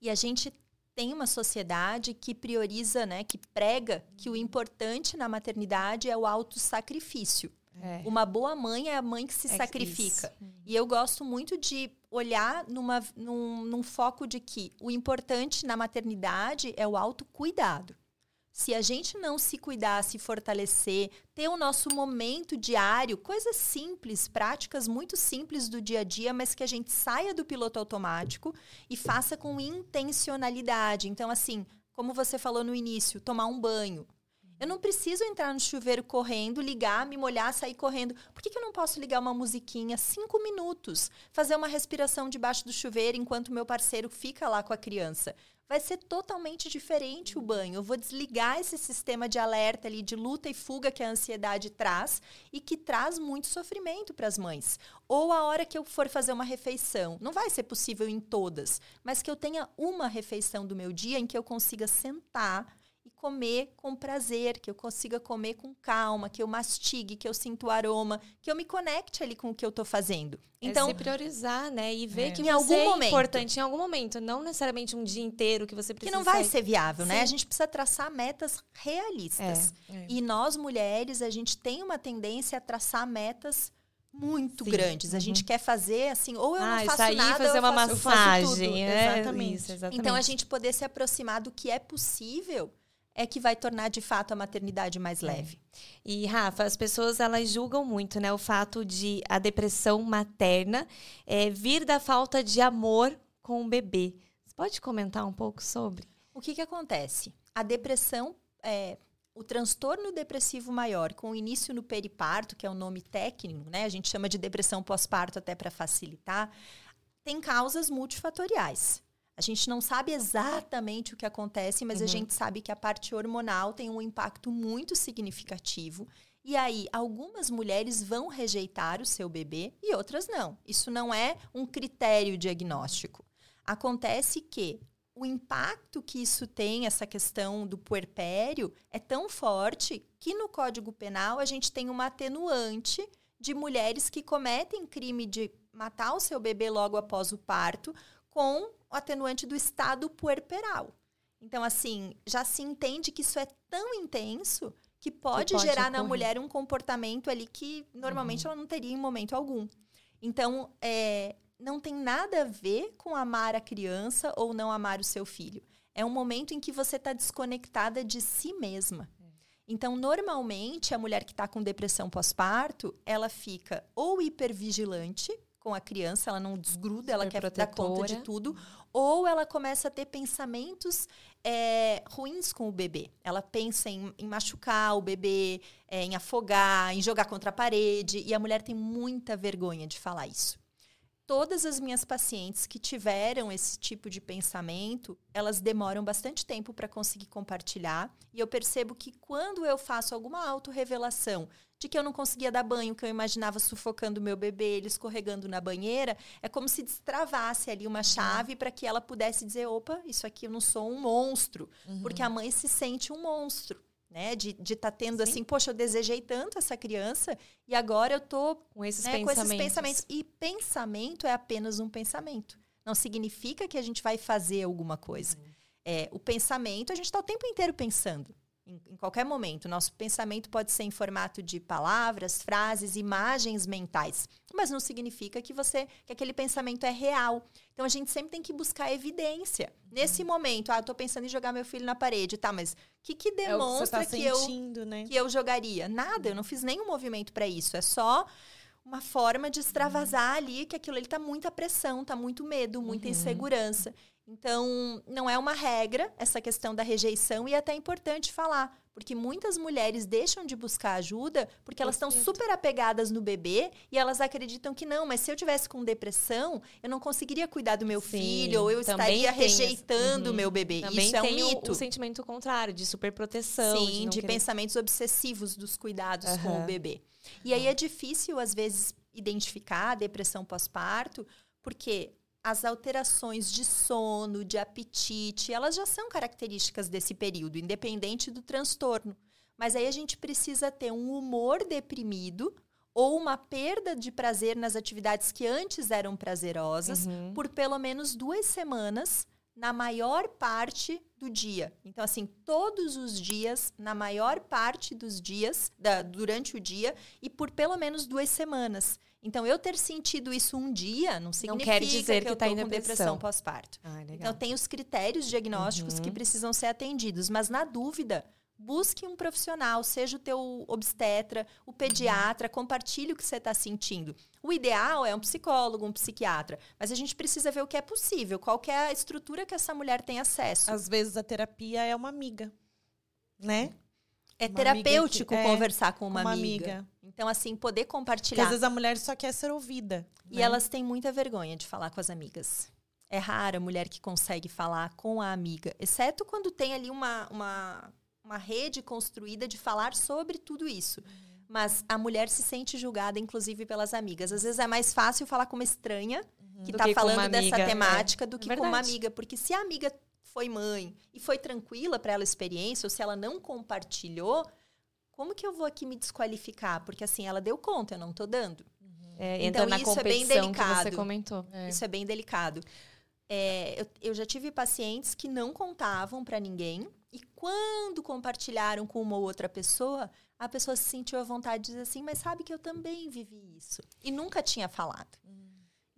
E a gente tem uma sociedade que prioriza, né, que prega que o importante na maternidade é o autossacrifício. É. Uma boa mãe é a mãe que se é sacrifica. Isso. E eu gosto muito de olhar numa, num, num foco de que o importante na maternidade é o autocuidado. Se a gente não se cuidar, se fortalecer, ter o nosso momento diário, coisas simples, práticas muito simples do dia a dia, mas que a gente saia do piloto automático e faça com intencionalidade. Então, assim, como você falou no início, tomar um banho. Eu não preciso entrar no chuveiro correndo, ligar, me molhar, sair correndo. Por que, que eu não posso ligar uma musiquinha cinco minutos, fazer uma respiração debaixo do chuveiro enquanto meu parceiro fica lá com a criança? vai ser totalmente diferente o banho. Eu vou desligar esse sistema de alerta ali, de luta e fuga que a ansiedade traz e que traz muito sofrimento para as mães. Ou a hora que eu for fazer uma refeição, não vai ser possível em todas, mas que eu tenha uma refeição do meu dia em que eu consiga sentar comer com prazer, que eu consiga comer com calma, que eu mastigue, que eu sinta o aroma, que eu me conecte ali com o que eu estou fazendo. É então, é se priorizar, né? E ver é. que em algum é momento, importante em algum momento, não necessariamente um dia inteiro que você precisa. Que não vai sair. ser viável, Sim. né? A gente precisa traçar metas realistas. É. é. E nós mulheres, a gente tem uma tendência a traçar metas muito Sim. grandes. A uhum. gente quer fazer assim, ou eu ah, não faço nada, fazer uma faço, massagem, é, exatamente. Isso, exatamente. Então a gente poder se aproximar do que é possível é que vai tornar de fato a maternidade mais é. leve. E Rafa, as pessoas elas julgam muito, né, o fato de a depressão materna é, vir da falta de amor com o bebê. Você pode comentar um pouco sobre? O que que acontece? A depressão é, o transtorno depressivo maior, com início no periparto, que é o nome técnico, né? A gente chama de depressão pós-parto até para facilitar, tem causas multifatoriais. A gente não sabe exatamente o que acontece, mas uhum. a gente sabe que a parte hormonal tem um impacto muito significativo. E aí, algumas mulheres vão rejeitar o seu bebê e outras não. Isso não é um critério diagnóstico. Acontece que o impacto que isso tem, essa questão do puerpério, é tão forte que no Código Penal a gente tem uma atenuante de mulheres que cometem crime de matar o seu bebê logo após o parto com o atenuante do estado puerperal. Então, assim, já se entende que isso é tão intenso que pode, que pode gerar ocorrer. na mulher um comportamento ali que normalmente uhum. ela não teria em momento algum. Então, é, não tem nada a ver com amar a criança ou não amar o seu filho. É um momento em que você está desconectada de si mesma. É. Então, normalmente, a mulher que está com depressão pós-parto, ela fica ou hipervigilante, com a criança, ela não desgruda, ela quer protetora. dar conta de tudo, ou ela começa a ter pensamentos é, ruins com o bebê. Ela pensa em, em machucar o bebê, é, em afogar, em jogar contra a parede, e a mulher tem muita vergonha de falar isso. Todas as minhas pacientes que tiveram esse tipo de pensamento, elas demoram bastante tempo para conseguir compartilhar. E eu percebo que quando eu faço alguma autorrevelação de que eu não conseguia dar banho, que eu imaginava sufocando meu bebê, ele escorregando na banheira, é como se destravasse ali uma chave uhum. para que ela pudesse dizer, opa, isso aqui eu não sou um monstro, uhum. porque a mãe se sente um monstro. Né, de estar tá tendo Sim. assim, poxa, eu desejei tanto essa criança e agora eu tô com esses, né, pensamentos. com esses pensamentos. E pensamento é apenas um pensamento. Não significa que a gente vai fazer alguma coisa. Uhum. É, o pensamento, a gente está o tempo inteiro pensando em, em qualquer momento. Nosso pensamento pode ser em formato de palavras, frases, imagens mentais, mas não significa que você que aquele pensamento é real. Então a gente sempre tem que buscar evidência. Nesse momento, ah, eu tô pensando em jogar meu filho na parede, tá, mas o que que demonstra é que, tá sentindo, eu né? que eu jogaria? Nada, eu não fiz nenhum movimento para isso, é só uma forma de extravasar uhum. ali que aquilo ele tá muita pressão, tá muito medo, muita uhum. insegurança. Então, não é uma regra essa questão da rejeição e é até importante falar, porque muitas mulheres deixam de buscar ajuda porque elas estão super apegadas no bebê e elas acreditam que não, mas se eu tivesse com depressão, eu não conseguiria cuidar do meu Sim, filho ou eu estaria rejeitando o uhum. meu bebê. Também Isso é um mito. O, o sentimento contrário, de superproteção. Sim, de, de querer... pensamentos obsessivos dos cuidados uhum. com o bebê. E aí é difícil, às vezes, identificar a depressão pós-parto, porque as alterações de sono, de apetite, elas já são características desse período, independente do transtorno. Mas aí a gente precisa ter um humor deprimido ou uma perda de prazer nas atividades que antes eram prazerosas uhum. por pelo menos duas semanas na maior parte do dia. Então, assim, todos os dias, na maior parte dos dias, da, durante o dia, e por pelo menos duas semanas. Então, eu ter sentido isso um dia não significa quer dizer que, que eu tá em com depressão. pós-parto. Ah, legal. Então, tem os critérios diagnósticos Uhum. que precisam ser atendidos. Mas, na dúvida, busque um profissional, seja o teu obstetra, o pediatra, compartilhe o que você está sentindo. O ideal é um psicólogo, um psiquiatra. Mas a gente precisa ver o que é possível, qual é a estrutura que essa mulher tem acesso. Às vezes a terapia é uma amiga, né? É uma terapêutico que- é, conversar com uma, uma amiga. amiga. Então, assim, poder Porque às compartilhar. vezes a mulher só quer ser ouvida. E né? elas têm muita vergonha de falar com as amigas. É rara a mulher que consegue falar com a amiga, exceto quando tem ali uma, uma, uma rede construída de falar sobre tudo isso. Mas a mulher se sente julgada, inclusive, pelas amigas. Às vezes é mais fácil falar com uma estranha que está que com uma falando dessa amiga, é. temática do que com uma verdade. amiga. Porque se a amiga foi mãe e foi tranquila para ela a experiência, ou se ela não compartilhou, como que eu vou aqui me desqualificar? Porque assim, ela deu conta, eu não tô dando. É, Então, isso é bem que você delicado. comentou. Isso é bem delicado. É, eu, eu já tive pacientes que não contavam para ninguém e quando compartilharam com uma ou outra pessoa, a pessoa se sentiu à vontade de dizer assim, mas sabe que eu também vivi isso e nunca tinha falado.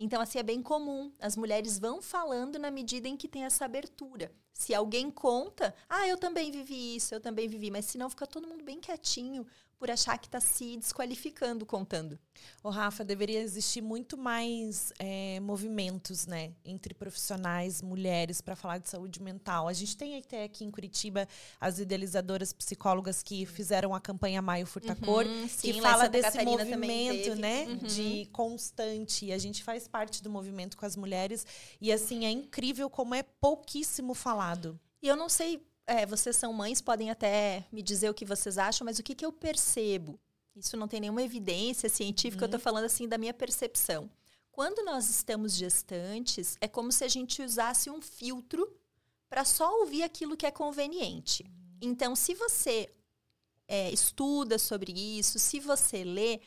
Então, assim, é bem comum. As mulheres vão falando na medida em que tem essa abertura. Se alguém conta, ah, eu também vivi isso, eu também vivi. Mas senão fica todo mundo bem quietinho por achar que está se desqualificando contando. Ô, Rafa, deveria existir muito mais é, movimentos, né? Entre profissionais, mulheres, para falar de saúde mental. A gente tem até aqui em Curitiba as idealizadoras psicólogas que fizeram a campanha Maio Furtacor, Uhum, que sim, em fala desse Catarina movimento, né? Uhum. De constante. E a gente faz parte do movimento com as mulheres. E, assim, é incrível como é pouquíssimo falado. E eu não sei, é, vocês são mães, podem até me dizer o que vocês acham, mas o que, que eu percebo? Isso não tem nenhuma evidência científica, eu tô falando assim da minha percepção. Quando nós estamos gestantes, é como se a gente usasse um filtro para só ouvir aquilo que é conveniente. Então, se você é, estuda sobre isso, se você lê,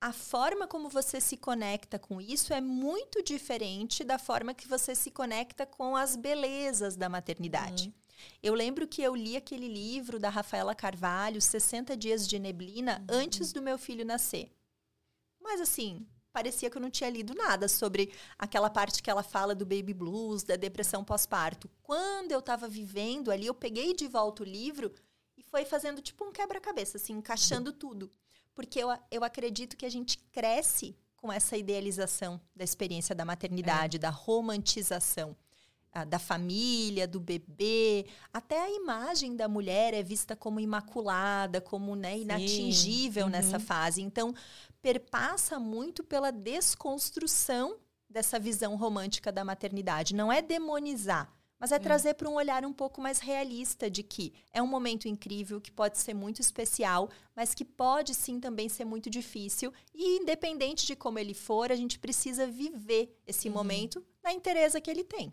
a forma como você se conecta com isso é muito diferente da forma que você se conecta com as belezas da maternidade. Eu lembro que eu li aquele livro da Rafaela Carvalho, 60 Dias de Neblina, antes do meu filho nascer. Mas assim, parecia que eu não tinha lido nada sobre aquela parte que ela fala do baby blues, da depressão pós-parto. Quando eu estava vivendo ali, eu peguei de volta o livro e foi fazendo tipo um quebra-cabeça, assim, encaixando tudo. Porque eu, eu acredito que a gente cresce com essa idealização da experiência da maternidade, da romantização da família, do bebê, até a imagem da mulher é vista como imaculada, como né, inatingível nessa fase. Então, perpassa muito pela desconstrução dessa visão romântica da maternidade. Não é demonizar, mas é, trazer para um olhar um pouco mais realista de que é um momento incrível, que pode ser muito especial, mas que pode sim também ser muito difícil. E independente de como ele for, a gente precisa viver esse momento na inteireza que ele tem.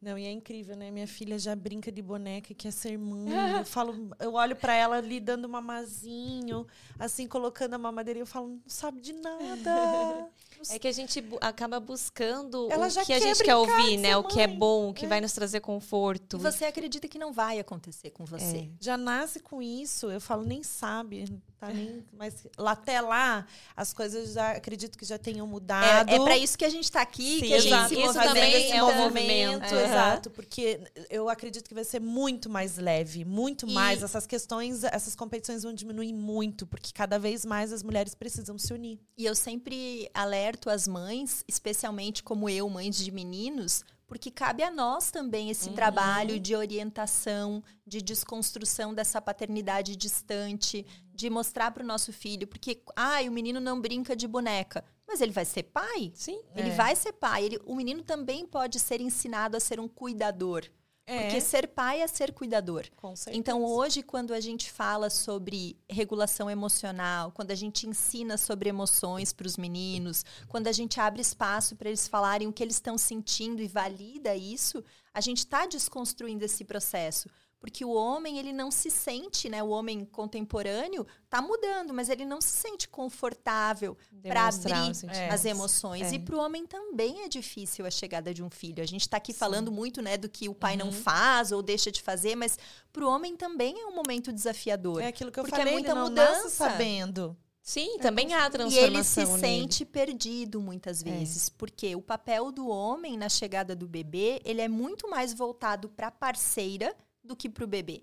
Não, e é incrível, né? Minha filha já brinca de boneca e quer ser mãe. Eu falo, eu olho pra ela ali dando mamazinho, assim, colocando a mamadeira e eu falo, não sabe de nada. É que a gente bu- acaba buscando Ela o que a gente quer ouvir, né? O que é bom, o que vai nos trazer conforto. E você acredita que não vai acontecer com você. Já nasce com isso, eu falo, nem sabe, tá nem, mas lá até lá as coisas já acredito que já tenham mudado. É, é para isso que a gente está aqui, Sim, que a gente exato. se Isso também é um movimento. Exato, porque eu acredito que vai ser muito mais leve, muito E- mais. Essas questões, essas competições vão diminuir muito, porque cada vez mais as mulheres precisam se unir. E eu sempre alerto as mães, especialmente como eu, mães de meninos, porque cabe a nós também esse trabalho de orientação, de desconstrução dessa paternidade distante, de mostrar para o nosso filho, porque ah, o menino não brinca de boneca, mas ele vai ser pai. Sim. Ele É. vai ser pai. Ele- o menino também pode ser ensinado a ser um cuidador. Porque ser pai é ser cuidador. com certeza. Então, hoje, quando a gente fala sobre regulação emocional, quando a gente ensina sobre emoções para os meninos, quando a gente abre espaço para eles falarem o que eles estão sentindo e valida isso, a gente está desconstruindo esse processo. Porque o homem, ele não se sente, né? O homem contemporâneo tá mudando, mas ele não se sente confortável para abrir é. as emoções. É. E para o homem também é difícil a chegada de um filho. A gente está aqui Sim. falando muito, né, do que o pai uhum. não faz ou deixa de fazer, mas para o homem também é um momento desafiador. É aquilo que eu porque falei, é muita ele não mudança. sabendo. Sim, também há transformação. E ele se nele. sente perdido muitas vezes, é. porque o papel do homem na chegada do bebê, ele é muito mais voltado para a parceira do que para o bebê.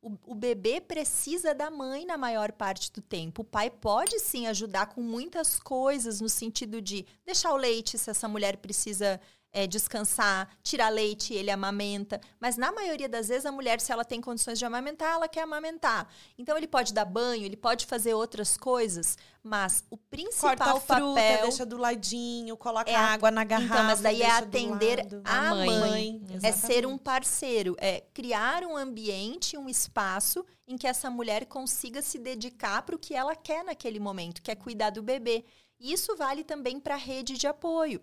O bebê precisa da mãe na maior parte do tempo. O pai pode sim ajudar com muitas coisas, no sentido de deixar o leite se essa mulher precisa é, descansar, tirar leite, ele amamenta. Mas na maioria das vezes a mulher, se ela tem condições de amamentar, ela quer amamentar. Então ele pode dar banho, ele pode fazer outras coisas, mas o principal Corta a fruta, papel deixa do ladinho, coloca é água na garrafa. Então, mas daí é atender a mãe. mãe. É ser um parceiro, é criar um ambiente, um espaço em que essa mulher consiga se dedicar para o que ela quer naquele momento, que é cuidar do bebê. E isso vale também para a rede de apoio.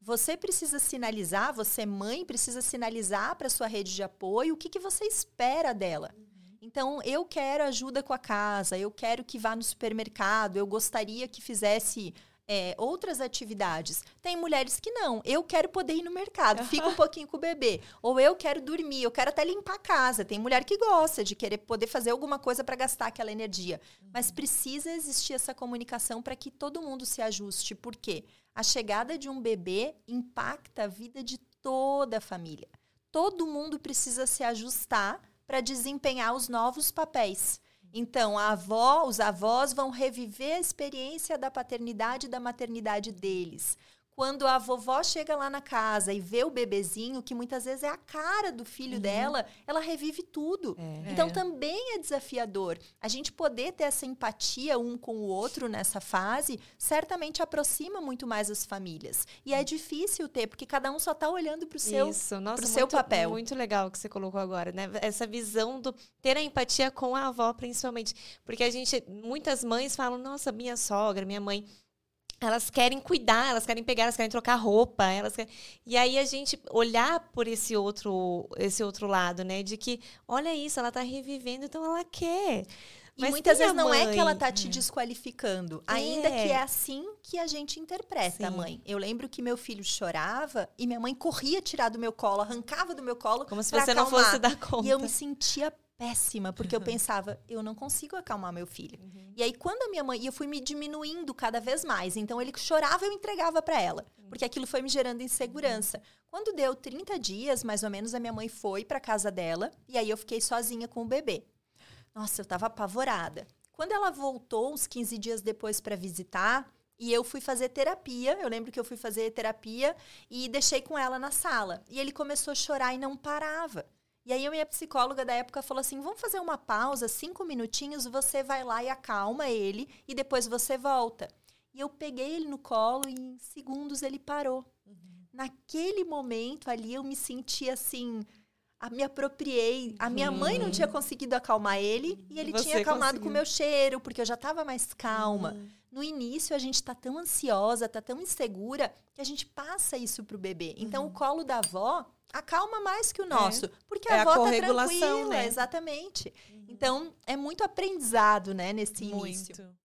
Você precisa sinalizar, você mãe precisa sinalizar para sua rede de apoio o que, que você espera dela. Então, eu quero ajuda com a casa, eu quero que vá no supermercado, eu gostaria que fizesse é, outras atividades. Tem mulheres que não. Eu quero poder ir no mercado, fica um pouquinho com o bebê. Ou eu quero dormir, eu quero até limpar a casa. Tem mulher que gosta de querer poder fazer alguma coisa para gastar aquela energia. Mas precisa existir essa comunicação para que todo mundo se ajuste. Por quê? A chegada de um bebê impacta a vida de toda a família. Todo mundo precisa se ajustar para desempenhar os novos papéis. Então, a avó, os avós vão reviver a experiência da paternidade e da maternidade deles. Quando a vovó chega lá na casa e vê o bebezinho, que muitas vezes é a cara do filho Uhum. dela, ela revive tudo. É. Então É. também é desafiador. A gente poder ter essa empatia um com o outro nessa fase, certamente aproxima muito mais as famílias. E é difícil ter, porque cada um só está olhando para o seu. Isso, nossa, pro muito, seu papel. Muito legal o que você colocou agora, né? Essa visão do ter a empatia com a avó, principalmente. Porque a gente, muitas mães falam, nossa, minha sogra, minha mãe. Elas querem cuidar, elas querem pegar, elas querem trocar roupa, elas querem... E aí a gente olhar por esse outro, esse outro lado, né? De que, olha isso, ela tá revivendo, então ela quer. E Mas muitas vezes não é que ela mãe. tá te desqualificando, ainda É. que é assim que a gente interpreta Sim. mãe. Eu lembro que meu filho chorava e minha mãe corria tirar do meu colo, arrancava do meu colo Como se você não acalmar. fosse dar conta. E eu me sentia péssima, porque eu pensava, eu não consigo acalmar meu filho. E aí, quando a minha mãe. E eu fui me diminuindo cada vez mais. Então, ele chorava, eu entregava para ela. Porque aquilo foi me gerando insegurança. Quando deu 30 dias, mais ou menos, a minha mãe foi para casa dela. E aí, eu fiquei sozinha com o bebê. Nossa, eu tava apavorada. Quando ela voltou, uns 15 dias depois, para visitar. E eu fui fazer terapia. Eu lembro que eu fui fazer terapia e deixei com ela na sala. E ele começou a chorar e não parava. E aí a minha psicóloga da época falou assim: vamos fazer uma pausa, cinco minutinhos, você vai lá e acalma ele e depois você volta. E eu peguei ele no colo e em segundos ele parou. Naquele momento ali eu me senti assim. A, me apropriei. A minha mãe não tinha conseguido acalmar ele e ele Você tinha acalmado com conseguiu. o meu cheiro, porque eu já estava mais calma. No início, a gente está tão ansiosa, está tão insegura, que a gente passa isso pro bebê. Então, o colo da avó acalma mais que o nosso. Porque É a a avó tá corregulação, tranquila, né? exatamente. Então, é muito aprendizado, né, nesse início. Muito.